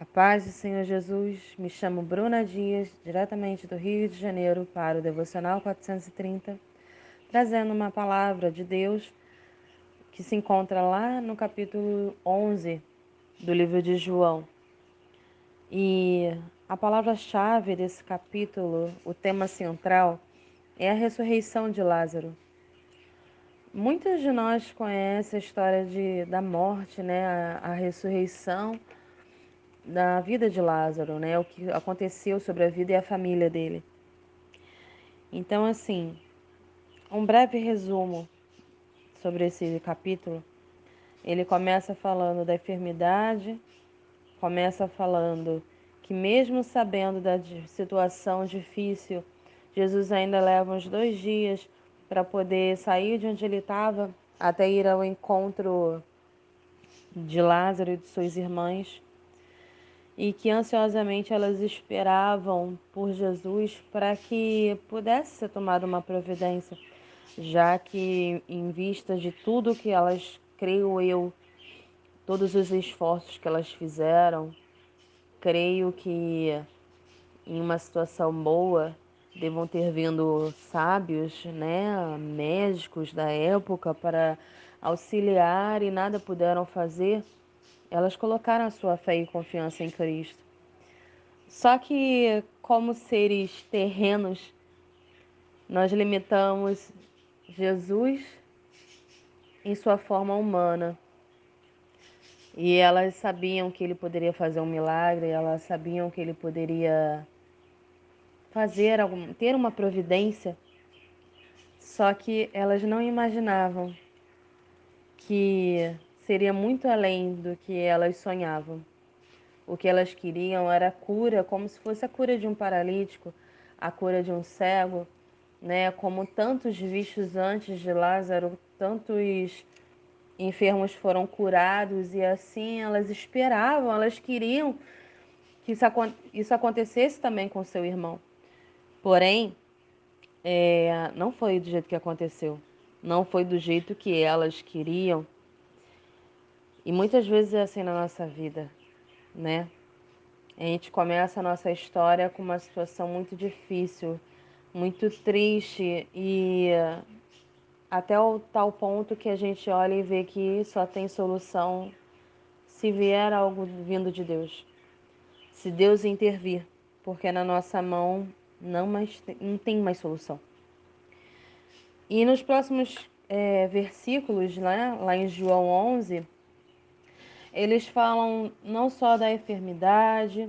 A paz do Senhor Jesus, me chamo Bruna Dias, diretamente do Rio de Janeiro para o Devocional 430, trazendo uma palavra de Deus que se encontra lá no capítulo 11 do livro de João. E a palavra-chave desse capítulo, o tema central, é a ressurreição de Lázaro. Muitos de nós conhecem a história de, da morte, né? a, a ressurreição da vida de Lázaro, né? O que aconteceu sobre a vida e a família dele. Então, assim, um breve resumo sobre esse capítulo. Ele começa falando da enfermidade, começa falando que mesmo sabendo da situação difícil, Jesus ainda leva uns dois dias para poder sair de onde ele estava até ir ao encontro de Lázaro e de suas irmãs e que ansiosamente elas esperavam por Jesus para que pudesse ser tomada uma providência, já que, em vista de tudo que elas, creio eu, todos os esforços que elas fizeram, creio que em uma situação boa devam ter vindo sábios, né, médicos da época para auxiliar e nada puderam fazer elas colocaram a sua fé e confiança em Cristo. Só que, como seres terrenos, nós limitamos Jesus em sua forma humana. E elas sabiam que ele poderia fazer um milagre, elas sabiam que ele poderia fazer algum, ter uma providência. Só que elas não imaginavam que seria muito além do que elas sonhavam. O que elas queriam era a cura, como se fosse a cura de um paralítico, a cura de um cego, né? Como tantos vistos antes de Lázaro, tantos enfermos foram curados e assim elas esperavam, elas queriam que isso, isso acontecesse também com seu irmão. Porém, é, não foi do jeito que aconteceu, não foi do jeito que elas queriam. E muitas vezes é assim na nossa vida, né? A gente começa a nossa história com uma situação muito difícil, muito triste e até o tal ponto que a gente olha e vê que só tem solução se vier algo vindo de Deus. Se Deus intervir, porque na nossa mão não, mais, não tem mais solução. E nos próximos é, versículos, né, lá em João 11, eles falam não só da enfermidade,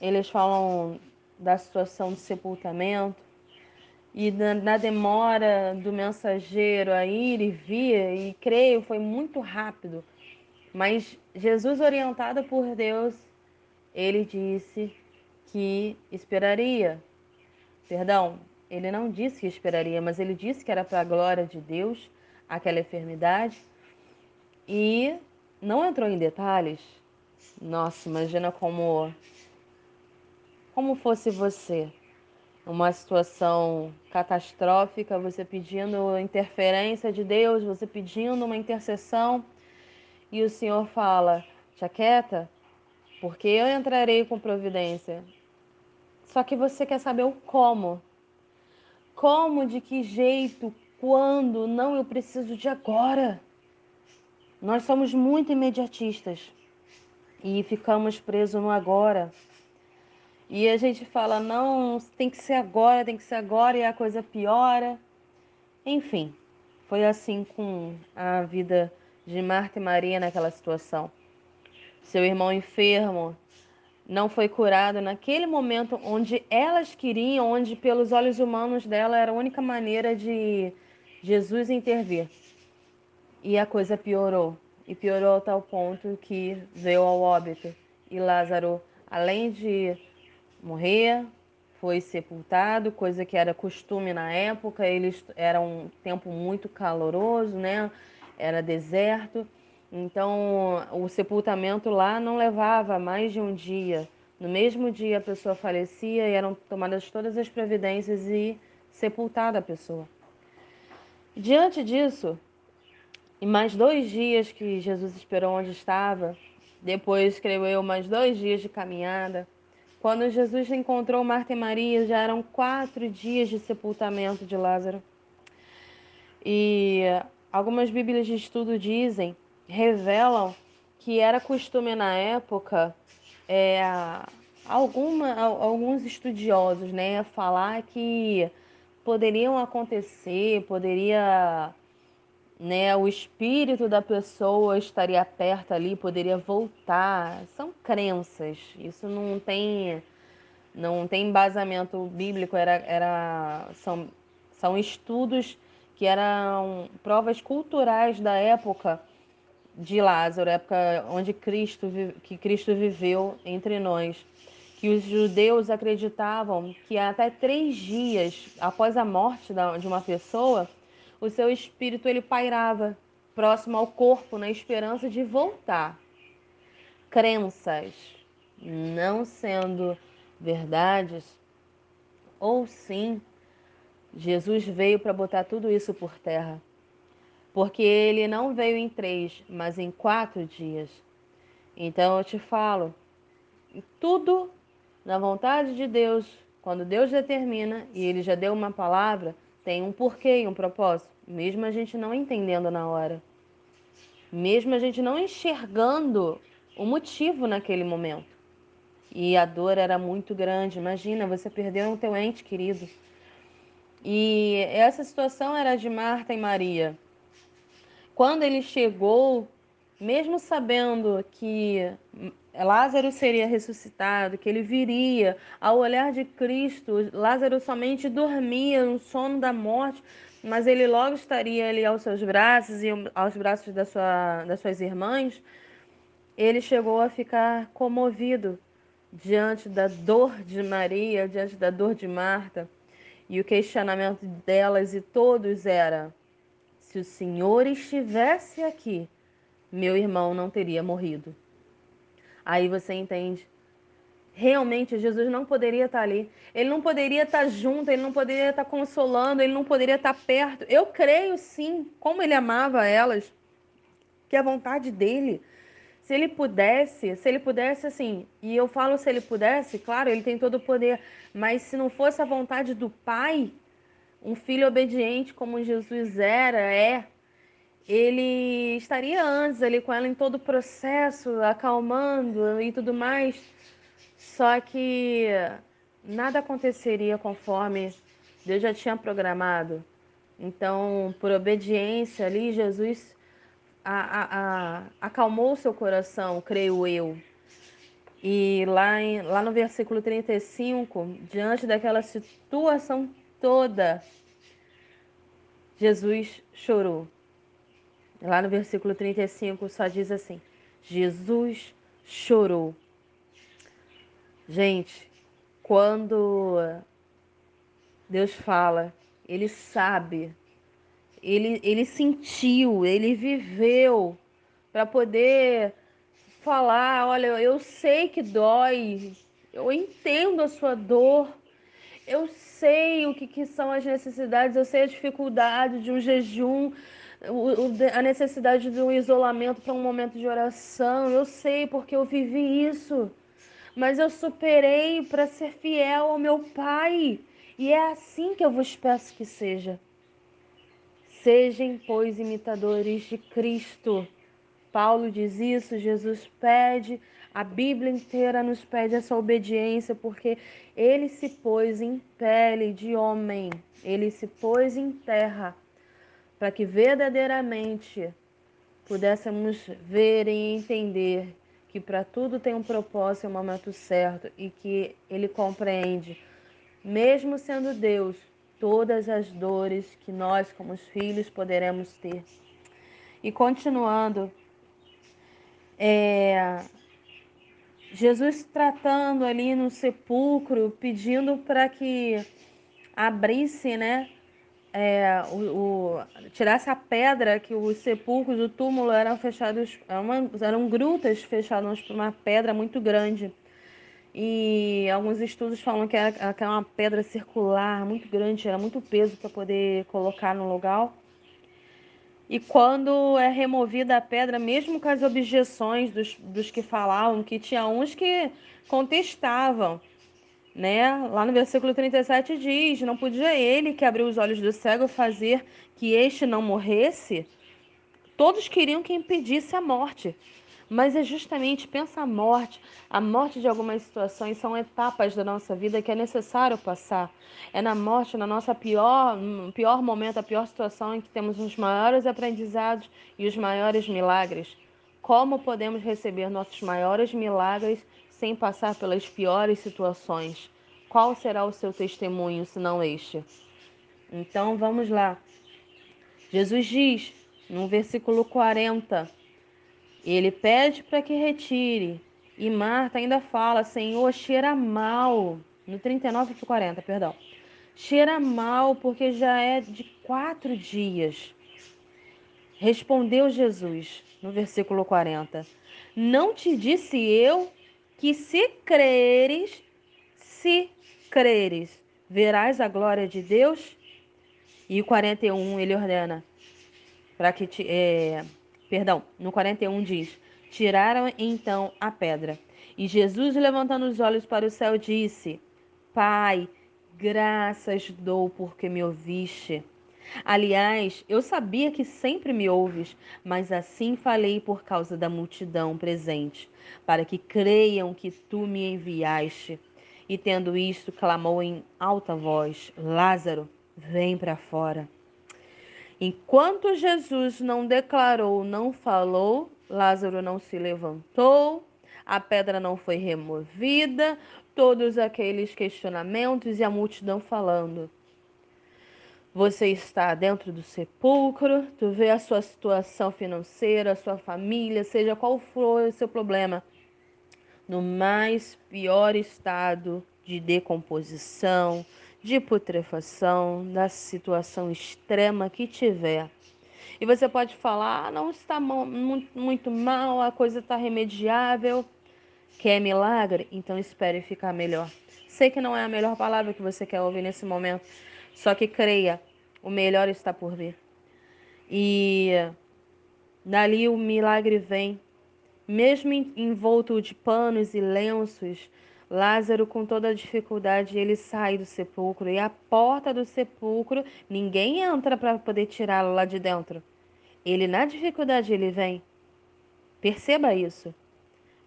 eles falam da situação de sepultamento e da, da demora do mensageiro a ir e vir, e creio foi muito rápido. Mas Jesus, orientado por Deus, ele disse que esperaria. Perdão, ele não disse que esperaria, mas ele disse que era para a glória de Deus aquela enfermidade. E não entrou em detalhes. Nossa, imagina como como fosse você, uma situação catastrófica, você pedindo interferência de Deus, você pedindo uma intercessão, e o Senhor fala: "Te aquieta, porque eu entrarei com providência". Só que você quer saber o como. Como, de que jeito, quando? Não, eu preciso de agora. Nós somos muito imediatistas e ficamos presos no agora. E a gente fala, não, tem que ser agora, tem que ser agora, e a coisa piora. Enfim, foi assim com a vida de Marta e Maria naquela situação. Seu irmão enfermo não foi curado naquele momento onde elas queriam, onde pelos olhos humanos dela era a única maneira de Jesus intervir. E a coisa piorou. E piorou a tal ponto que veio ao óbito. E Lázaro, além de morrer, foi sepultado, coisa que era costume na época. Eles era um tempo muito caloroso, né? Era deserto. Então, o sepultamento lá não levava mais de um dia. No mesmo dia a pessoa falecia e eram tomadas todas as providências e sepultada a pessoa. Diante disso, e mais dois dias que Jesus esperou onde estava, Depois, creio eu, mais dois dias de caminhada. Quando Jesus encontrou Marta e Maria, já eram quatro dias de sepultamento de Lázaro. E algumas Bíblias de estudo dizem, revelam que era costume na época, é, alguma, alguns estudiosos, né, falar que poderiam acontecer, poderia, né, o espírito da pessoa estaria perto ali, poderia voltar. São crenças. Isso não tem não tem embasamento bíblico, era, era são, são estudos que eram provas culturais da época de Lázaro, época onde Cristo que Cristo viveu entre nós, que os judeus acreditavam que até três dias após a morte de uma pessoa, o seu espírito ele pairava próximo ao corpo na esperança de voltar. Crenças não sendo verdades, ou sim, Jesus veio para botar tudo isso por terra. Porque ele não veio em três, mas em quatro dias. Então eu te falo, tudo na vontade de Deus, quando Deus determina e ele já deu uma palavra, tem um porquê e um propósito, mesmo a gente não entendendo na hora. Mesmo a gente não enxergando o motivo naquele momento. E a dor era muito grande. Imagina, você perdeu um teu ente querido. E essa situação era de Marta e Maria. Quando ele chegou, mesmo sabendo que Lázaro seria ressuscitado, que ele viria, ao olhar de Cristo, Lázaro somente dormia no sono da morte, mas ele logo estaria ali aos seus braços e aos braços da sua, das suas irmãs. Ele chegou a ficar comovido diante da dor de Maria, diante da dor de Marta. E o questionamento delas e todos era: se o Senhor estivesse aqui, meu irmão não teria morrido. Aí você entende. Realmente, Jesus não poderia estar ali. Ele não poderia estar junto, ele não poderia estar consolando, ele não poderia estar perto. Eu creio sim, como ele amava elas, que a vontade dele se ele pudesse, se ele pudesse assim, e eu falo se ele pudesse, claro, ele tem todo o poder, mas se não fosse a vontade do Pai, um filho obediente como Jesus era, é, ele estaria antes ali com ela em todo o processo, acalmando e tudo mais. Só que nada aconteceria conforme Deus já tinha programado. Então, por obediência ali, Jesus a, a, a, acalmou seu coração, creio eu. E lá, em, lá no versículo 35, diante daquela situação toda, Jesus chorou. Lá no versículo 35 só diz assim: Jesus chorou. Gente, quando Deus fala, Ele sabe. Ele, ele sentiu, ele viveu para poder falar: olha, eu sei que dói, eu entendo a sua dor, eu sei o que, que são as necessidades, eu sei a dificuldade de um jejum, a necessidade de um isolamento para um momento de oração, eu sei porque eu vivi isso, mas eu superei para ser fiel ao meu Pai. E é assim que eu vos peço que seja. Sejam, pois, imitadores de Cristo. Paulo diz isso, Jesus pede, a Bíblia inteira nos pede essa obediência, porque ele se pôs em pele de homem, ele se pôs em terra, para que verdadeiramente pudéssemos ver e entender que para tudo tem um propósito e um momento certo e que ele compreende, mesmo sendo Deus, todas as dores que nós, como filhos, poderemos ter. E continuando, é, Jesus tratando ali no sepulcro, pedindo para que abrisse, né? É, o, o, tirasse a pedra que os sepulcros do túmulo eram fechados, eram, eram grutas fechadas por uma pedra muito grande. E alguns estudos falam que era, que era uma pedra circular muito grande, era muito peso para poder colocar no lugar. E quando é removida a pedra, mesmo com as objeções dos, dos que falavam, que tinha uns que contestavam, né? Lá no versículo 37 diz: Não podia ele que abriu os olhos do cego fazer que este não morresse? Todos queriam que impedisse a morte. Mas é justamente, pensa a morte, a morte de algumas situações são etapas da nossa vida que é necessário passar. É na morte, na nossa pior, pior momento, a pior situação em que temos os maiores aprendizados e os maiores milagres. Como podemos receber nossos maiores milagres sem passar pelas piores situações? Qual será o seu testemunho, se não este? Então vamos lá. Jesus diz no versículo 40 ele pede para que retire. E Marta ainda fala: Senhor, cheira mal. No 39 e 40, perdão. Cheira mal porque já é de quatro dias. Respondeu Jesus, no versículo 40. Não te disse eu que se creres, se creres, verás a glória de Deus? E o 41 ele ordena para que te, é, Perdão, no 41 diz: Tiraram então a pedra. E Jesus, levantando os olhos para o céu, disse: Pai, graças dou porque me ouviste. Aliás, eu sabia que sempre me ouves, mas assim falei por causa da multidão presente, para que creiam que tu me enviaste. E tendo isto, clamou em alta voz: Lázaro, vem para fora. Enquanto Jesus não declarou, não falou, Lázaro não se levantou, a pedra não foi removida, todos aqueles questionamentos e a multidão falando. Você está dentro do sepulcro, tu vê a sua situação financeira, a sua família, seja qual for o seu problema, no mais pior estado de decomposição, de putrefação, da situação extrema que tiver. E você pode falar: ah, não está muito mal, a coisa está remediável. Quer milagre? Então espere ficar melhor. Sei que não é a melhor palavra que você quer ouvir nesse momento, só que creia, o melhor está por vir. E dali o milagre vem, mesmo envolto de panos e lenços, Lázaro, com toda a dificuldade, ele sai do sepulcro e a porta do sepulcro, ninguém entra para poder tirá-lo lá de dentro. Ele, na dificuldade, ele vem. Perceba isso.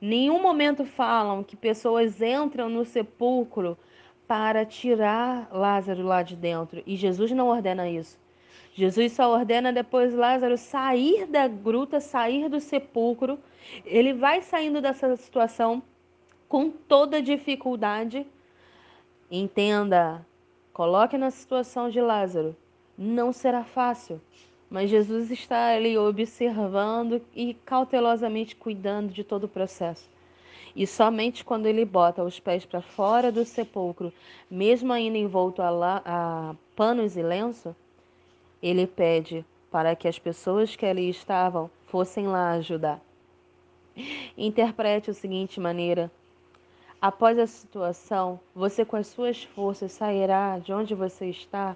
Nenhum momento falam que pessoas entram no sepulcro para tirar Lázaro lá de dentro. E Jesus não ordena isso. Jesus só ordena depois Lázaro sair da gruta, sair do sepulcro. Ele vai saindo dessa situação com toda dificuldade. Entenda, coloque na situação de Lázaro. Não será fácil, mas Jesus está ali observando e cautelosamente cuidando de todo o processo. E somente quando ele bota os pés para fora do sepulcro, mesmo ainda envolto a, la, a panos e lenço, ele pede para que as pessoas que ali estavam fossem lá ajudar. Interprete a seguinte maneira: Após a situação, você com as suas forças sairá de onde você está,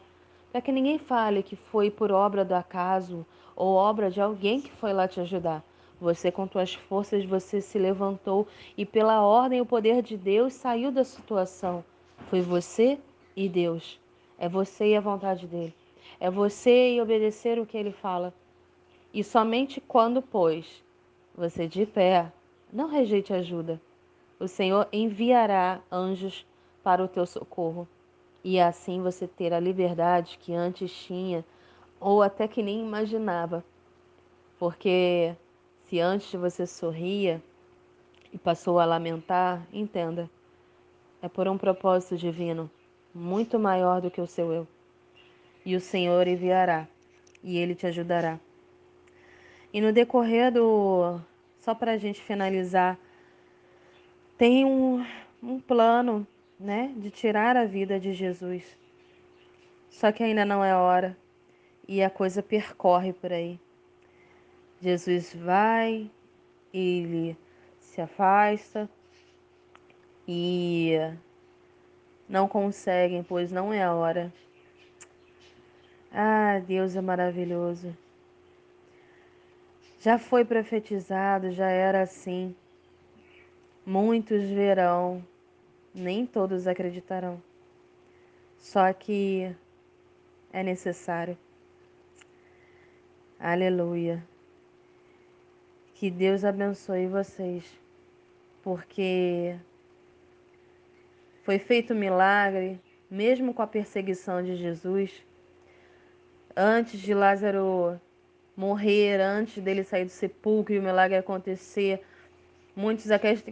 para que ninguém fale que foi por obra do acaso ou obra de alguém que foi lá te ajudar. Você com suas forças você se levantou e pela ordem e o poder de Deus saiu da situação. Foi você e Deus. É você e a vontade dele. É você e obedecer o que ele fala. E somente quando, pois, você de pé, não rejeite ajuda o Senhor enviará anjos para o teu socorro. E assim você terá a liberdade que antes tinha, ou até que nem imaginava. Porque se antes você sorria e passou a lamentar, entenda, é por um propósito divino, muito maior do que o seu eu. E o Senhor enviará, e ele te ajudará. E no decorrer do. Só para a gente finalizar tem um, um plano, né, de tirar a vida de Jesus. Só que ainda não é hora e a coisa percorre por aí. Jesus vai, ele se afasta e não conseguem, pois não é a hora. Ah, Deus é maravilhoso. Já foi profetizado, já era assim. Muitos verão, nem todos acreditarão. Só que é necessário. Aleluia. Que Deus abençoe vocês, porque foi feito um milagre, mesmo com a perseguição de Jesus. Antes de Lázaro morrer, antes dele sair do sepulcro e o milagre acontecer, muitos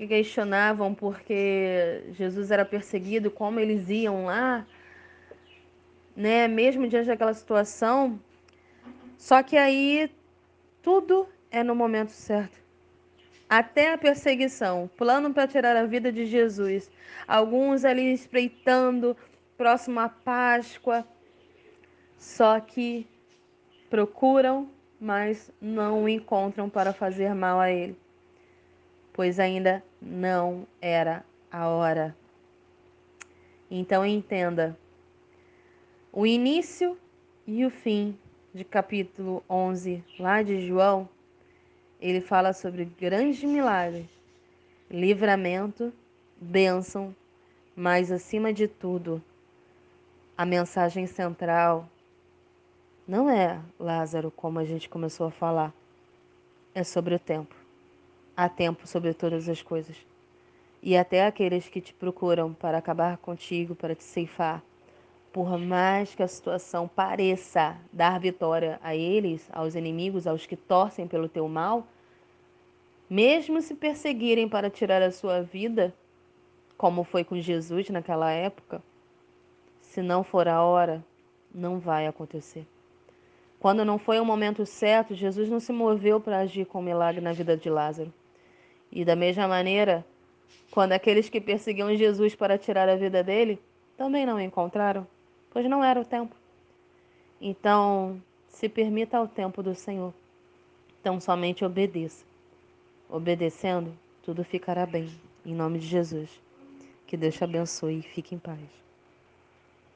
questionavam porque Jesus era perseguido, como eles iam lá, né? Mesmo diante daquela situação. Só que aí tudo é no momento certo até a perseguição, plano para tirar a vida de Jesus. Alguns ali espreitando, próximo à Páscoa, só que procuram, mas não o encontram para fazer mal a ele, pois ainda não era a hora. Então entenda, o início e o fim de capítulo 11 lá de João ele fala sobre grandes milagres, livramento, bênção, mas acima de tudo, a mensagem central não é Lázaro, como a gente começou a falar, é sobre o tempo. Há tempo sobre todas as coisas. E até aqueles que te procuram para acabar contigo, para te ceifar, por mais que a situação pareça dar vitória a eles, aos inimigos, aos que torcem pelo teu mal, mesmo se perseguirem para tirar a sua vida, como foi com Jesus naquela época, se não for a hora, não vai acontecer. Quando não foi o momento certo, Jesus não se moveu para agir com milagre na vida de Lázaro. E da mesma maneira, quando aqueles que perseguiam Jesus para tirar a vida dele também não encontraram, pois não era o tempo. Então, se permita ao tempo do Senhor. Então, somente obedeça. Obedecendo, tudo ficará bem. Em nome de Jesus. Que Deus te abençoe e fique em paz.